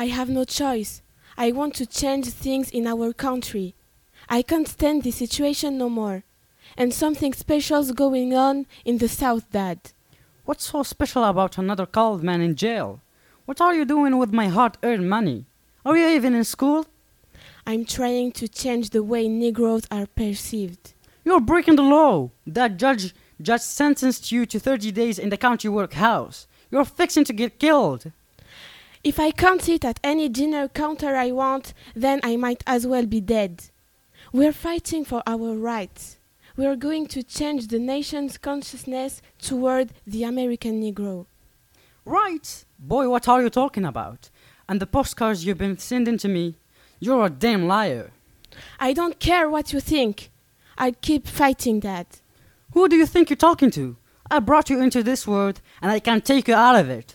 I have no choice. I want to change things in our country. I can't stand the situation no more. And something special's going on in the South, Dad. What's so special about another colored man in jail? What are you doing with my hard earned money? Are you even in school? I'm trying to change the way Negroes are perceived. You're breaking the law. That judge just sentenced you to 30 days in the county workhouse. You're fixing to get killed. If I can't sit at any dinner counter I want, then I might as well be dead. We're fighting for our rights. We are going to change the nation's consciousness toward the American Negro. Right. Boy, what are you talking about? And the postcards you've been sending to me? You're a damn liar. I don't care what you think. I'll keep fighting that. Who do you think you're talking to? I brought you into this world and I can't take you out of it.